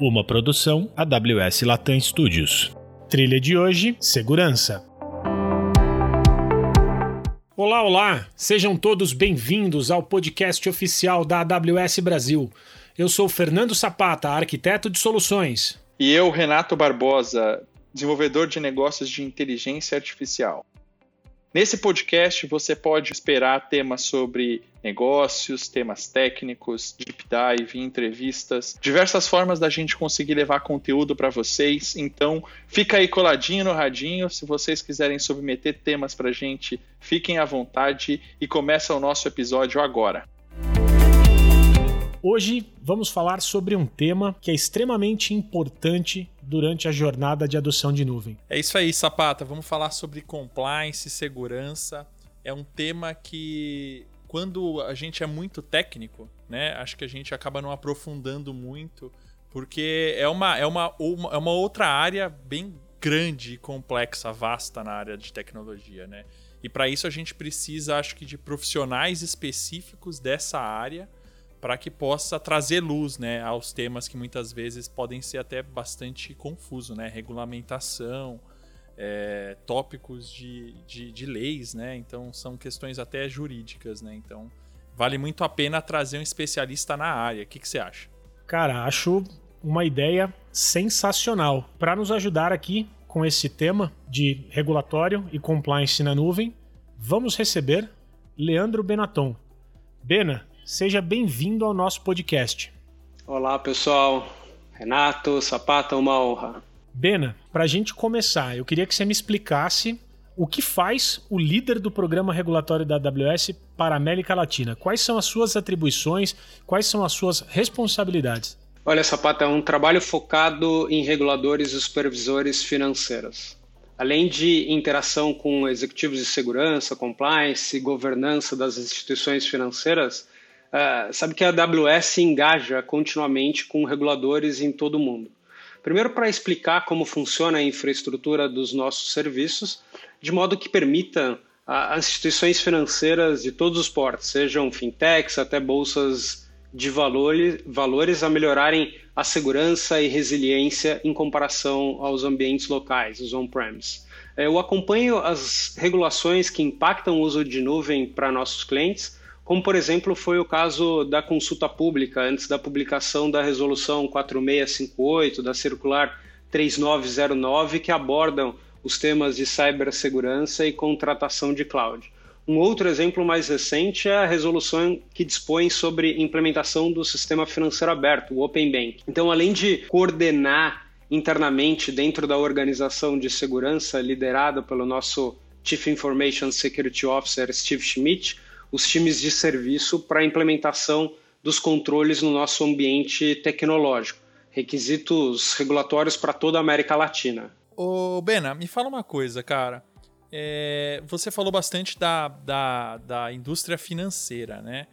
Uma produção AWS Latam Studios. Trilha de hoje: Segurança. Olá, olá! Sejam todos bem-vindos ao podcast oficial da AWS Brasil. Eu sou Fernando Sapata, arquiteto de soluções. E eu, Renato Barbosa, desenvolvedor de negócios de inteligência artificial. Nesse podcast você pode esperar temas sobre negócios, temas técnicos, deep dive, entrevistas, diversas formas da gente conseguir levar conteúdo para vocês. Então, fica aí coladinho no radinho. Se vocês quiserem submeter temas para gente, fiquem à vontade e começa o nosso episódio agora. Hoje vamos falar sobre um tema que é extremamente importante durante a jornada de adoção de nuvem. É isso aí, Sapata. Vamos falar sobre compliance, segurança. É um tema que, quando a gente é muito técnico, né, acho que a gente acaba não aprofundando muito, porque é uma, é uma, uma, é uma outra área bem grande e complexa, vasta na área de tecnologia, né? E para isso a gente precisa, acho que, de profissionais específicos dessa área para que possa trazer luz né, aos temas que muitas vezes podem ser até bastante confuso, né? Regulamentação, é, tópicos de, de, de, leis, né? Então são questões até jurídicas, né? Então vale muito a pena trazer um especialista na área. O que, que você acha? Cara, acho uma ideia sensacional. Para nos ajudar aqui com esse tema de regulatório e compliance na nuvem, vamos receber Leandro Benaton. Bena, Seja bem-vindo ao nosso podcast. Olá, pessoal. Renato, Sapata, uma honra. Bena, para a gente começar, eu queria que você me explicasse o que faz o líder do programa regulatório da AWS para a América Latina. Quais são as suas atribuições, quais são as suas responsabilidades? Olha, Sapata, é um trabalho focado em reguladores e supervisores financeiros. Além de interação com executivos de segurança, compliance e governança das instituições financeiras, Uh, sabe que a AWS engaja continuamente com reguladores em todo o mundo. Primeiro, para explicar como funciona a infraestrutura dos nossos serviços, de modo que permita as instituições financeiras de todos os portos, sejam fintechs até bolsas de valores, valores, a melhorarem a segurança e resiliência em comparação aos ambientes locais, os on-premise. Eu acompanho as regulações que impactam o uso de nuvem para nossos clientes como por exemplo foi o caso da consulta pública antes da publicação da resolução 4658 da circular 3909 que abordam os temas de cibersegurança e contratação de cloud. Um outro exemplo mais recente é a resolução que dispõe sobre implementação do sistema financeiro aberto, o Open Bank. Então, além de coordenar internamente dentro da organização de segurança liderada pelo nosso Chief Information Security Officer Steve Schmidt, os times de serviço para a implementação dos controles no nosso ambiente tecnológico. Requisitos regulatórios para toda a América Latina. Ô, Bena, me fala uma coisa, cara. É, você falou bastante da, da, da indústria financeira, né?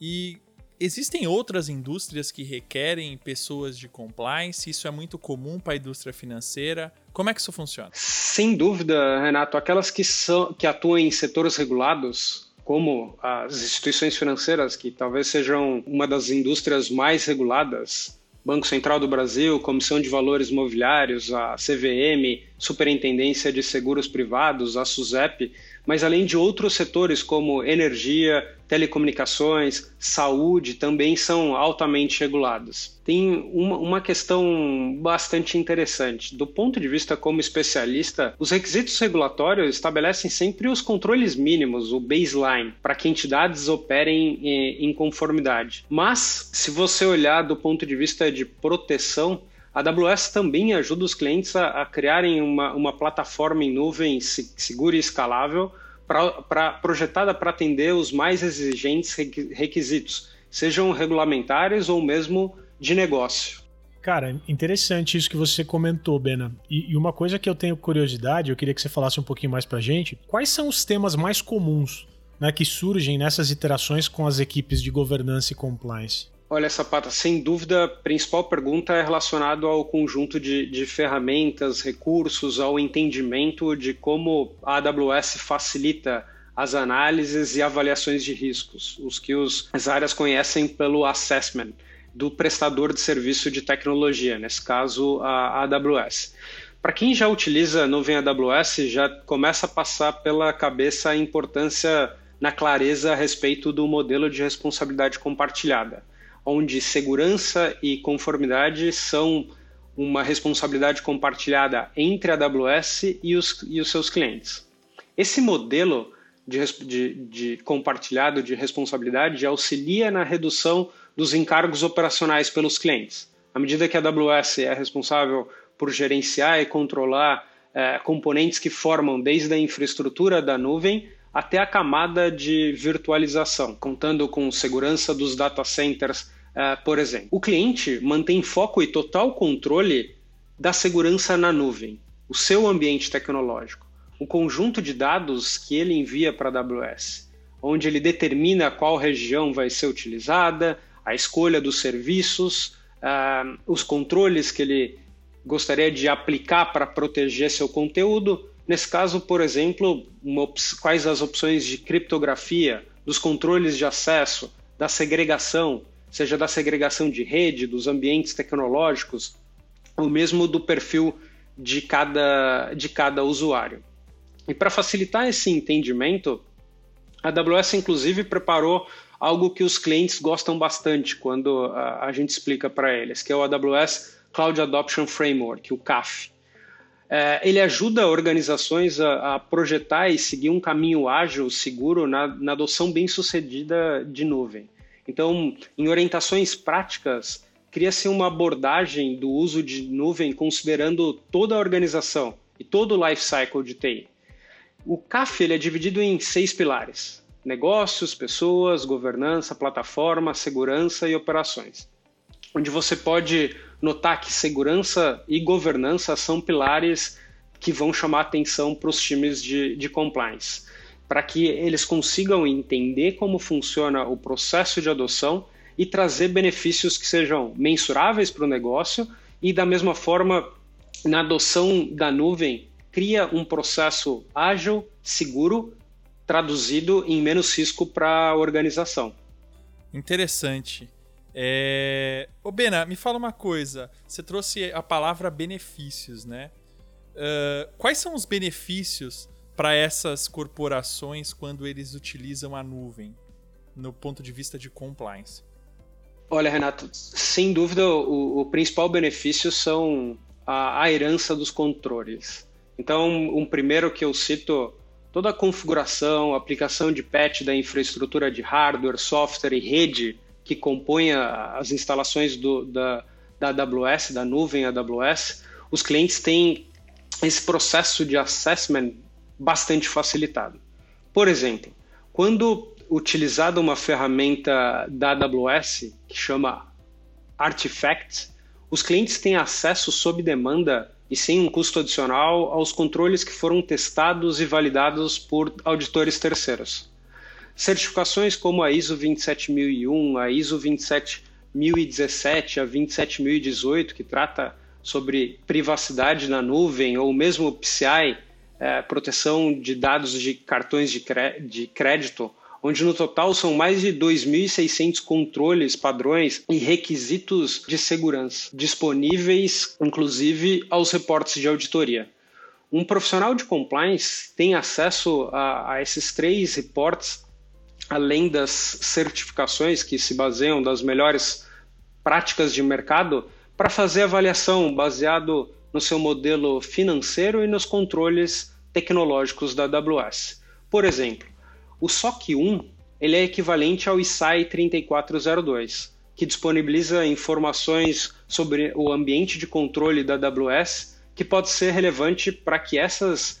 E existem outras indústrias que requerem pessoas de compliance? Isso é muito comum para a indústria financeira? Como é que isso funciona? Sem dúvida, Renato. Aquelas que, são, que atuam em setores regulados, como as instituições financeiras, que talvez sejam uma das indústrias mais reguladas, Banco Central do Brasil, Comissão de Valores Mobiliários, a CVM, Superintendência de Seguros Privados, a SUSEP, mas além de outros setores como energia, telecomunicações, saúde, também são altamente regulados. Tem uma, uma questão bastante interessante. Do ponto de vista como especialista, os requisitos regulatórios estabelecem sempre os controles mínimos, o baseline, para que entidades operem em, em conformidade. Mas, se você olhar do ponto de vista de proteção, a AWS também ajuda os clientes a, a criarem uma, uma plataforma em nuvem segura e escalável pra, pra, projetada para atender os mais exigentes requisitos, sejam regulamentares ou mesmo de negócio. Cara, interessante isso que você comentou, Bena. E, e, uma coisa que eu tenho curiosidade, eu queria que você falasse um pouquinho mais pra gente. Quais são os temas mais comuns né, que surgem nessas iterações com as equipes de governança e compliance? Olha, Sapata, sem dúvida, a principal pergunta é relacionada ao conjunto de, de, ferramentas, recursos, ao entendimento de como a AWS facilita as análises e avaliações de riscos, os que os, as áreas conhecem pelo assessment. do prestador de serviço de tecnologia, nesse caso a AWS. Para quem já utiliza a nuvem AWS, já começa a passar pela cabeça a importância na clareza a respeito do modelo de responsabilidade compartilhada, onde segurança e conformidade são uma responsabilidade compartilhada entre a AWS e os, e os seus clientes. Esse modelo de, de, de compartilhado de responsabilidade auxilia na redução dos encargos operacionais pelos clientes. À medida que a AWS é responsável por gerenciar e controlar é, componentes que formam desde a infraestrutura da nuvem até a camada de virtualização, contando com segurança dos data centers, é, por exemplo. O cliente mantém foco e total controle da segurança na nuvem, o seu ambiente tecnológico, o conjunto de dados que ele envia para a AWS, onde ele determina qual região vai ser utilizada, a escolha dos serviços, uh, os controles que ele gostaria de aplicar para proteger seu conteúdo. Nesse caso, por exemplo, quais as opções de criptografia, dos controles de acesso, da segregação, seja da segregação de rede, dos ambientes tecnológicos, ou mesmo do perfil de cada, de cada usuário. E para facilitar esse entendimento, a AWS inclusive preparou algo que os clientes gostam bastante quando a, a gente explica para eles, que é o AWS Cloud Adoption Framework, o CAF. É, ele ajuda organizações a, a, projetar e seguir um caminho ágil, seguro, na, na adoção bem-sucedida de nuvem. Então, em orientações práticas, cria-se uma abordagem do uso de nuvem considerando toda a organização e todo o life cycle de TI. O CAF ele é dividido em seis pilares: negócios, pessoas, governança, plataforma, segurança e operações. Onde você pode notar que segurança e governança são pilares que vão chamar atenção para os times de, de compliance, para que eles consigam entender como funciona o processo de adoção e trazer benefícios que sejam mensuráveis para o negócio e, da mesma forma, na adoção da nuvem, cria um processo ágil, seguro, traduzido em menos risco para a organização. Interessante. É... Ô Bena, me fala uma coisa. Você trouxe a palavra benefícios, né? Uh, quais são os benefícios para essas corporações quando eles utilizam a nuvem, no ponto de vista de compliance? Olha, Renato, sem dúvida o, o principal benefício são a, a, herança dos controles. Então, um primeiro que eu cito, toda a configuração, aplicação de patch da infraestrutura de hardware, software e rede que compõem as instalações do, da, da AWS, da nuvem AWS, os clientes têm esse processo de assessment bastante facilitado. Por exemplo, quando utilizada uma ferramenta da AWS que chama Artifact, os clientes têm acesso sob demanda e sem um custo adicional aos controles que foram testados e validados por auditores terceiros. Certificações como a ISO 27001, a ISO 27017, a 27018, que trata sobre privacidade na nuvem, ou mesmo o PCI, é, proteção de dados de cartões de, de crédito, onde no total são mais de 2.600 controles, padrões e requisitos de segurança disponíveis, inclusive aos reportes de auditoria. Um profissional de compliance tem acesso a, a esses três reportes além das certificações que se baseiam das melhores práticas de mercado, para fazer avaliação baseado no seu modelo financeiro e nos controles tecnológicos da AWS. Por exemplo, o SOC 1 ele é equivalente ao ISAI 3402, que disponibiliza informações sobre o ambiente de controle da AWS, que pode ser relevante para que essas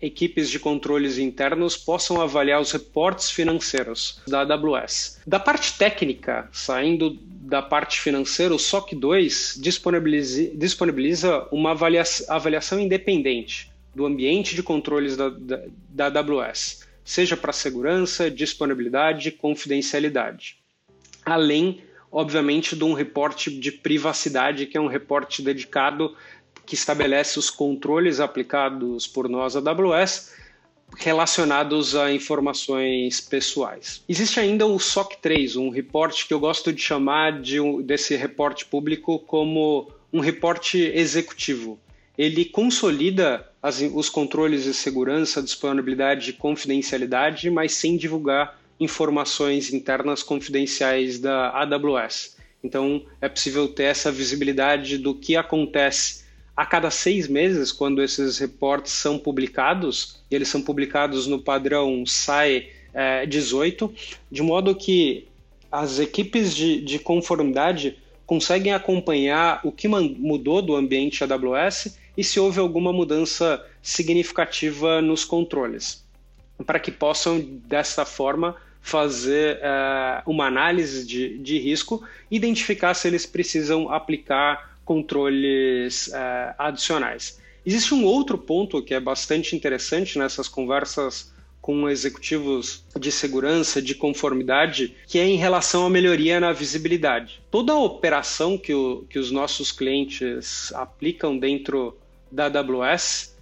equipes de controles internos possam avaliar os reportes financeiros da AWS. Da parte técnica, saindo da parte financeira, o SOC 2 disponibiliza, disponibiliza uma avaliação, avaliação, independente do ambiente de controles da, da, da AWS, seja para segurança, disponibilidade confidencialidade. Além, obviamente, de um reporte de privacidade, que é um reporte dedicado que estabelece os controles aplicados por nós AWS relacionados a informações pessoais. Existe ainda o SOC 3, um reporte que eu gosto de chamar de desse reporte público como um reporte executivo. Ele consolida as, os controles de segurança, disponibilidade e confidencialidade, mas sem divulgar informações internas confidenciais da AWS. Então, é possível ter essa visibilidade do que acontece a cada seis meses, quando esses reportes são publicados, e eles são publicados no padrão SAE é, 18, de modo que as equipes de, de conformidade conseguem acompanhar o que mudou do ambiente AWS e se houve alguma mudança significativa nos controles, para que possam, dessa forma, fazer uh, uma análise de, de risco, identificar se eles precisam aplicar controles uh, adicionais. Existe um outro ponto que é bastante interessante nessas conversas com executivos de segurança, de conformidade, que é em relação à melhoria na visibilidade. Toda a operação que, o, que os nossos clientes aplicam dentro da AWS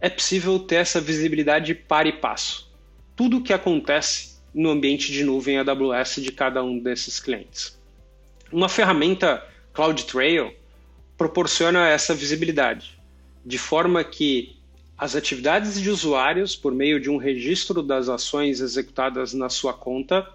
é possível ter essa visibilidade para e passo. Tudo o que acontece no ambiente de nuvem AWS de cada um desses clientes. Uma ferramenta CloudTrail proporciona essa visibilidade, de forma que as atividades de usuários, por meio de um registro das ações executadas na sua conta,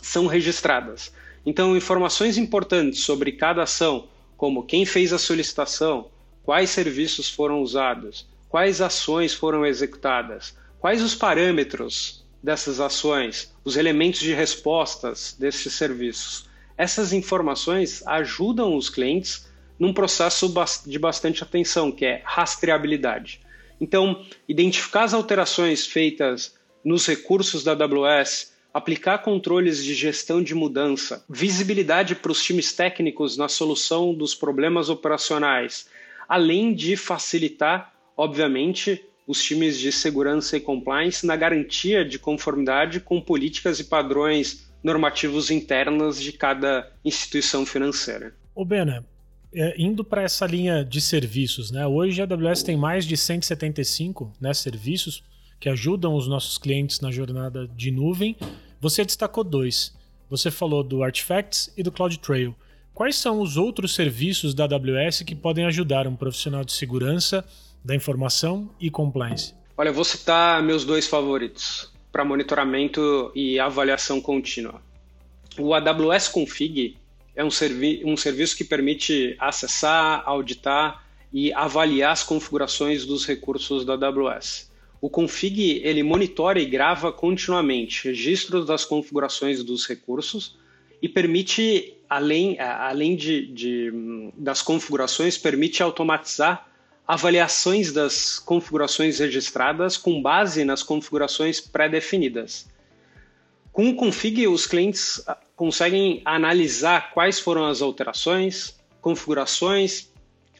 são registradas. Então, informações importantes sobre cada ação, como quem fez a solicitação, quais serviços foram usados, quais ações foram executadas, quais os parâmetros dessas ações, os elementos de respostas desses serviços. Essas informações ajudam os clientes num processo de bastante atenção, que é rastreabilidade. Então, identificar as alterações feitas nos recursos da AWS, aplicar controles de gestão de mudança, visibilidade para os times técnicos na solução dos problemas operacionais, além de facilitar, obviamente, os times de segurança e compliance na garantia de conformidade com políticas e padrões normativos internos de cada instituição financeira. Ô Bena, é, indo para essa linha de serviços, né? Hoje a AWS tem mais de 175 né, serviços que ajudam os nossos clientes na jornada de nuvem. Você destacou dois. Você falou do Artifacts e do CloudTrail. Quais são os outros serviços da AWS que podem ajudar um profissional de segurança da informação e compliance? Olha, eu vou citar meus dois favoritos para monitoramento e avaliação contínua. O AWS Config é um, servi um serviço que permite acessar, auditar e avaliar as configurações dos recursos da AWS. O config ele monitora e grava continuamente registros das configurações dos recursos e permite, além, além de, de, das configurações, permite automatizar avaliações das configurações registradas com base nas configurações pré-definidas. Com o config, os clientes conseguem analisar quais foram as alterações, configurações,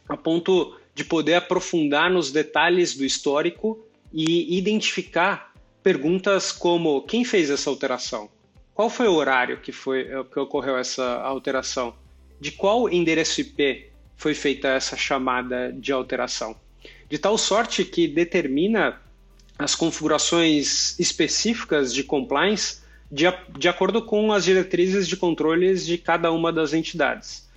a ponto de poder aprofundar nos detalhes do histórico e identificar perguntas como quem fez essa alteração? Qual foi o horário que, foi, que ocorreu essa alteração? De qual endereço IP foi feita essa chamada de alteração? De tal sorte que determina as configurações específicas de compliance de, de acordo com as diretrizes de controles de cada uma das entidades.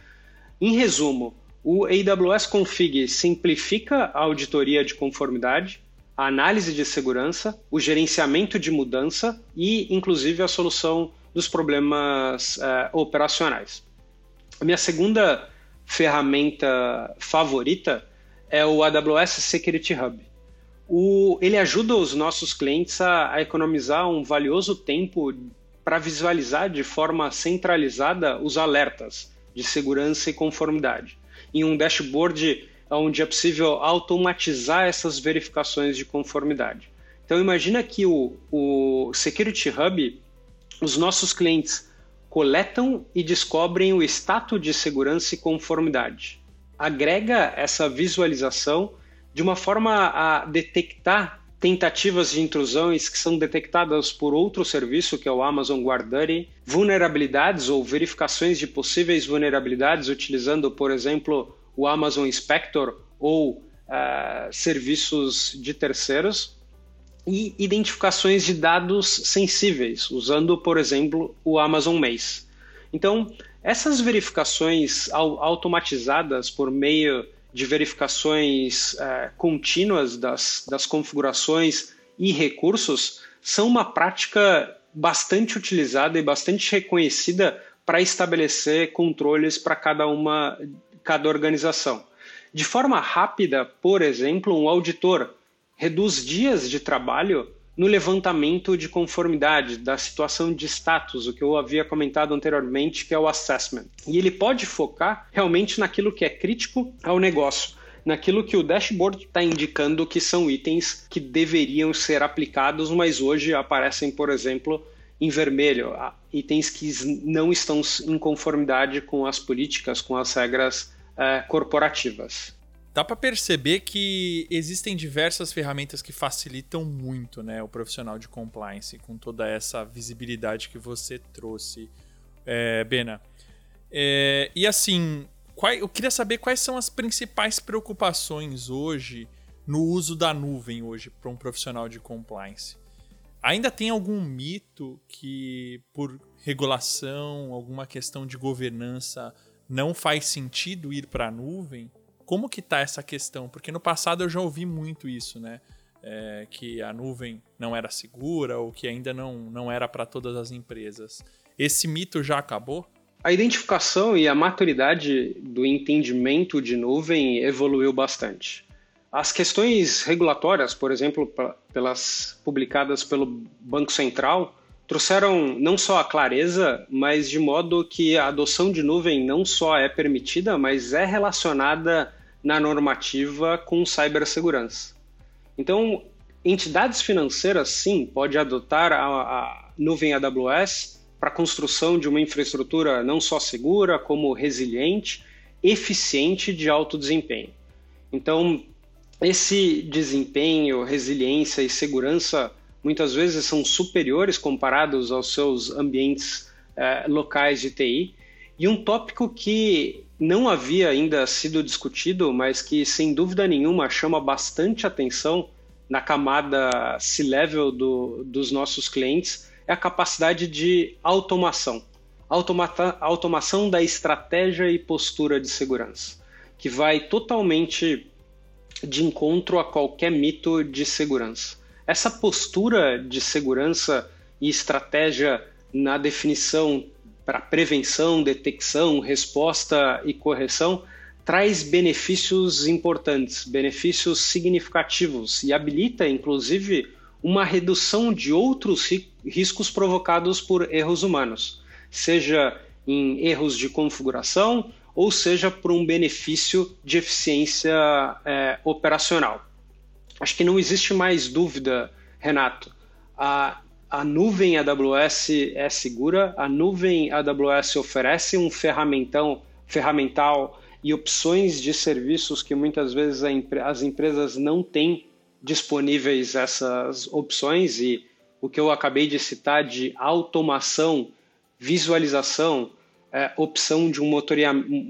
Em resumo, o AWS Config simplifica a auditoria de conformidade, a análise de segurança, o gerenciamento de mudança e, inclusive, a solução dos problemas uh, operacionais. A minha segunda ferramenta favorita é o AWS Security Hub. O, ele ajuda os nossos clientes a, a economizar um valioso tempo para visualizar de forma centralizada os alertas de segurança e conformidade, em um dashboard onde é possível automatizar essas verificações de conformidade. Então imagina que o, o Security Hub, os nossos clientes coletam e descobrem o status de segurança e conformidade. Agrega essa visualização de uma forma a detectar tentativas de intrusões que são detectadas por outro serviço, que é o Amazon GuardDuty, vulnerabilidades ou verificações de possíveis vulnerabilidades utilizando, por exemplo, o Amazon Inspector ou uh, serviços de terceiros. e identificações de dados sensíveis, usando, por exemplo, o Amazon Maze. Então, essas verificações automatizadas por meio de verificações uh, contínuas das, das configurações e recursos são uma prática bastante utilizada e bastante reconhecida para estabelecer controles para cada uma, cada organização. De forma rápida, por exemplo, um auditor reduz dias de trabalho no levantamento de conformidade da situação de status, o que eu havia comentado anteriormente, que é o assessment. E ele pode focar realmente naquilo que é crítico ao negócio, naquilo que o dashboard está indicando que são itens que deveriam ser aplicados, mas hoje aparecem, por exemplo, em vermelho, itens que não estão em conformidade com as políticas, com as regras eh, corporativas dá para perceber que existem diversas ferramentas que facilitam muito né, o profissional de compliance com toda essa visibilidade que você trouxe, é, Bena. É, e assim, qual, eu queria saber quais são as principais preocupações hoje no uso da nuvem hoje para um profissional de compliance. Ainda tem algum mito que, por regulação, alguma questão de governança, não faz sentido ir para a nuvem? Como que tá essa questão? Porque no passado eu já ouvi muito isso, né? É, que a nuvem não era segura ou que ainda não, não era para todas as empresas. Esse mito já acabou? A identificação e a maturidade do entendimento de nuvem evoluiu bastante. As questões regulatórias, por exemplo, pelas publicadas pelo Banco Central, trouxeram não só a clareza, mas de modo que a adoção de nuvem não só é permitida, mas é relacionada na normativa com cibersegurança. Então, entidades financeiras, sim, pode adotar a, a nuvem AWS para a construção de uma infraestrutura não só segura, como resiliente, eficiente de alto desempenho. Então, esse desempenho, resiliência e segurança muitas vezes são superiores comparados aos seus ambientes eh, locais de TI. E um tópico que não havia ainda sido discutido, mas que sem dúvida nenhuma chama bastante atenção na camada C-level do, dos nossos clientes é a capacidade de automação. Automata, automação da estratégia e postura de segurança, que vai totalmente de encontro a qualquer mito de segurança. Essa postura de segurança e estratégia na definição para prevenção, detecção, resposta e correção, traz benefícios importantes, benefícios significativos e habilita, inclusive, uma redução de outros riscos provocados por erros humanos, seja em erros de configuração ou seja por um benefício de eficiência é, operacional. Acho que não existe mais dúvida, Renato. A a nuvem AWS é segura, a nuvem AWS oferece um ferramentão, ferramental e opções de serviços que muitas vezes as empresas não têm disponíveis essas opções e o que eu acabei de citar de automação, visualização, é, opção de um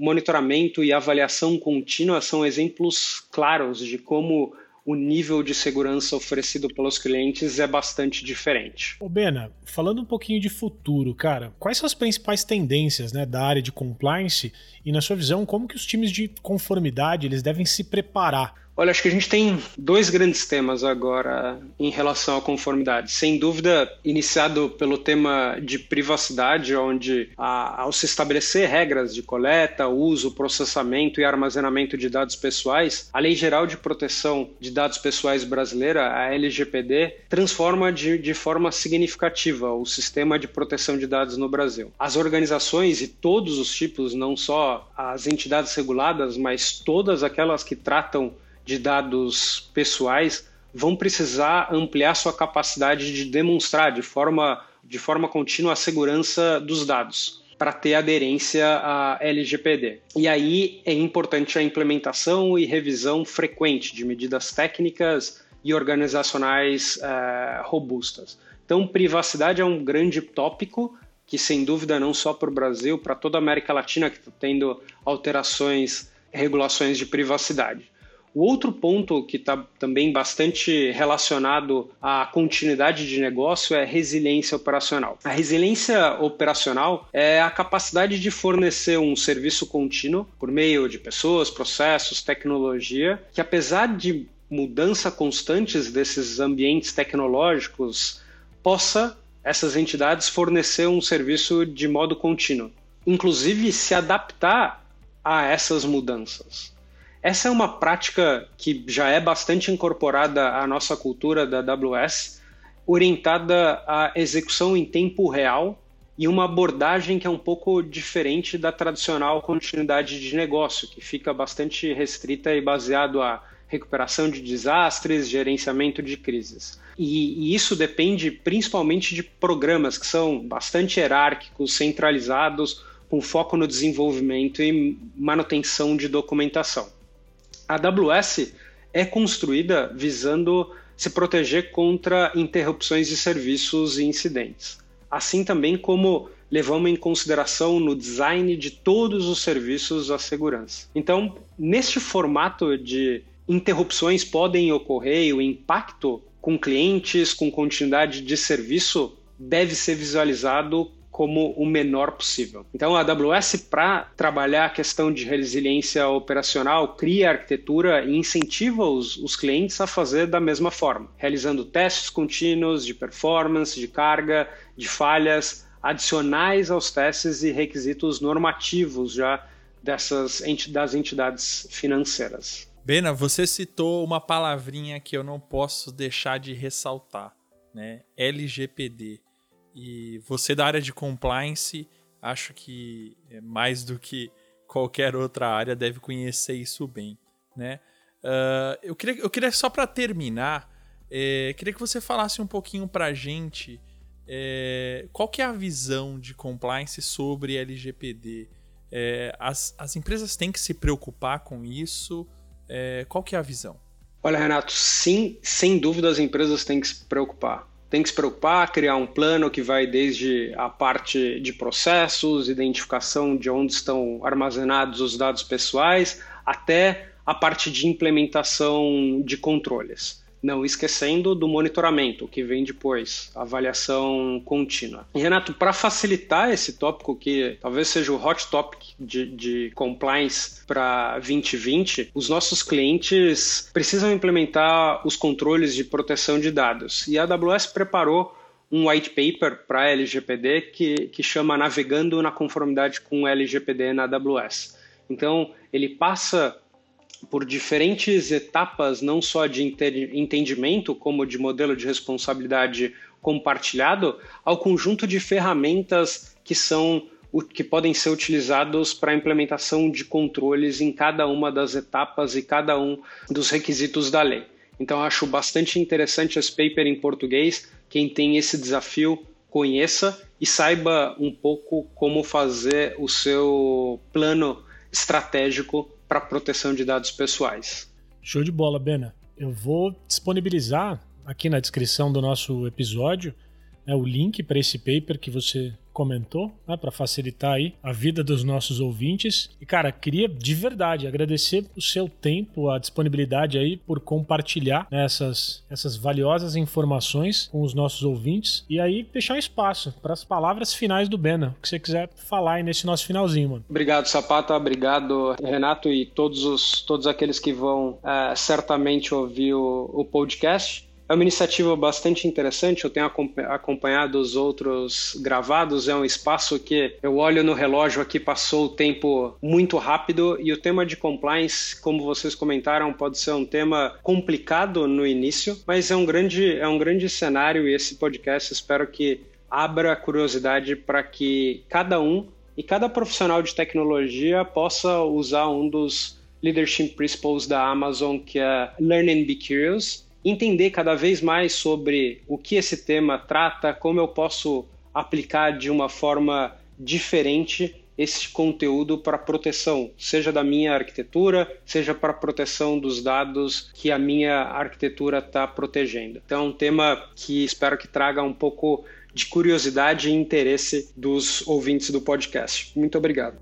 monitoramento e avaliação contínua são exemplos claros de como o nível de segurança oferecido pelos clientes é bastante diferente. Ô Bena, falando um pouquinho de futuro, cara, quais são as principais tendências né, da área de compliance e, na sua visão, como que os times de conformidade eles devem se preparar Olha, acho que a gente tem dois grandes temas agora em relação à conformidade. Sem dúvida, iniciado pelo tema de privacidade, onde a, ao se estabelecer regras de coleta, uso, processamento e armazenamento de dados pessoais, a Lei Geral de Proteção de Dados Pessoais brasileira, a LGPD, transforma de, de forma significativa o sistema de proteção de dados no Brasil. As organizações e todos os tipos, não só as entidades reguladas, mas todas aquelas que tratam de dados pessoais vão precisar ampliar sua capacidade de demonstrar de forma, de forma contínua a segurança dos dados para ter aderência à LGPD. E aí é importante a implementação e revisão frequente de medidas técnicas e organizacionais uh, robustas. Então, privacidade é um grande tópico que, sem dúvida, não só para o Brasil, para toda a América Latina que está tendo alterações, regulações de privacidade. O outro ponto que está também bastante relacionado à continuidade de negócio é resiliência operacional. A resiliência operacional é a capacidade de fornecer um serviço contínuo por meio de pessoas, processos, tecnologia, que apesar de mudança constantes desses ambientes tecnológicos, possa essas entidades fornecer um serviço de modo contínuo, inclusive se adaptar a essas mudanças. Essa é uma prática que já é bastante incorporada à nossa cultura da AWS, orientada à execução em tempo real e uma abordagem que é um pouco diferente da tradicional continuidade de negócio, que fica bastante restrita e baseado a recuperação de desastres, gerenciamento de crises. E, e, isso depende principalmente de programas que são bastante hierárquicos, centralizados, com foco no desenvolvimento e manutenção de documentação. A AWS é construída visando se proteger contra interrupções de serviços e incidentes, assim também como levamos em consideração no design de todos os serviços a segurança. Então, neste formato de interrupções podem ocorrer e o impacto com clientes, com continuidade de serviço, deve ser visualizado como o menor possível. Então, a AWS, para trabalhar a questão de resiliência operacional, cria arquitetura e incentiva os, os clientes a fazer da mesma forma, realizando testes contínuos de performance, de carga, de falhas, adicionais aos testes e requisitos normativos já dessas das entidades financeiras. Bena, você citou uma palavrinha que eu não posso deixar de ressaltar, né? LGPD. E você da área de compliance, acho que é mais do que qualquer outra área deve conhecer isso bem, né? Uh, eu, queria, eu queria só para terminar, é, queria que você falasse um pouquinho para a gente é, qual que é a visão de compliance sobre LGPD. É, as, as empresas têm que se preocupar com isso? É, qual que é a visão? Olha, Renato, sim, sem dúvida as empresas têm que se preocupar. Tem que se preocupar, criar um plano que vai desde a parte de processos, identificação de onde estão armazenados os dados pessoais, até a parte de implementação de controles não esquecendo do monitoramento, que vem depois, avaliação contínua. E, Renato, para facilitar esse tópico, que talvez seja o hot topic de, de compliance para 2020, os nossos clientes precisam implementar os controles de proteção de dados. E a AWS preparou um white paper para LGPD que, que chama Navegando na Conformidade com LGPD na AWS. Então, ele passa por diferentes etapas, não só de entendimento, como de modelo de responsabilidade compartilhado, ao conjunto de ferramentas que são que podem ser utilizados para a implementação de controles em cada uma das etapas e cada um dos requisitos da lei. Então, acho bastante interessante esse paper em português. Quem tem esse desafio, conheça e saiba um pouco como fazer o seu plano estratégico para proteção de dados pessoais. Show de bola, Bena. Eu vou disponibilizar aqui na descrição do nosso episódio né, o link para esse paper que você comentou, né, para facilitar aí a vida dos nossos ouvintes. E cara, queria de verdade agradecer o seu tempo, a disponibilidade aí por compartilhar né, essas, essas valiosas informações com os nossos ouvintes e aí deixar um espaço para as palavras finais do Bena, o que você quiser falar aí nesse nosso finalzinho, mano. Obrigado, Sapata, obrigado, Renato e todos os todos aqueles que vão uh, certamente ouvir o, o podcast. É uma iniciativa bastante interessante, eu tenho acompanhado os outros gravados, é um espaço que eu olho no relógio aqui, passou o tempo muito rápido e o tema de compliance, como vocês comentaram, pode ser um tema complicado no início, mas é um grande, é um grande cenário e esse podcast espero que abra curiosidade para que cada um e cada profissional de tecnologia possa usar um dos leadership principles da Amazon, que é Learn and Be Curious, entender cada vez mais sobre o que esse tema trata, como eu posso aplicar de uma forma diferente esse conteúdo para proteção, seja da minha arquitetura, seja para proteção dos dados que a minha arquitetura está protegendo. Então, é um tema que espero que traga um pouco de curiosidade e interesse dos ouvintes do podcast. Muito obrigado.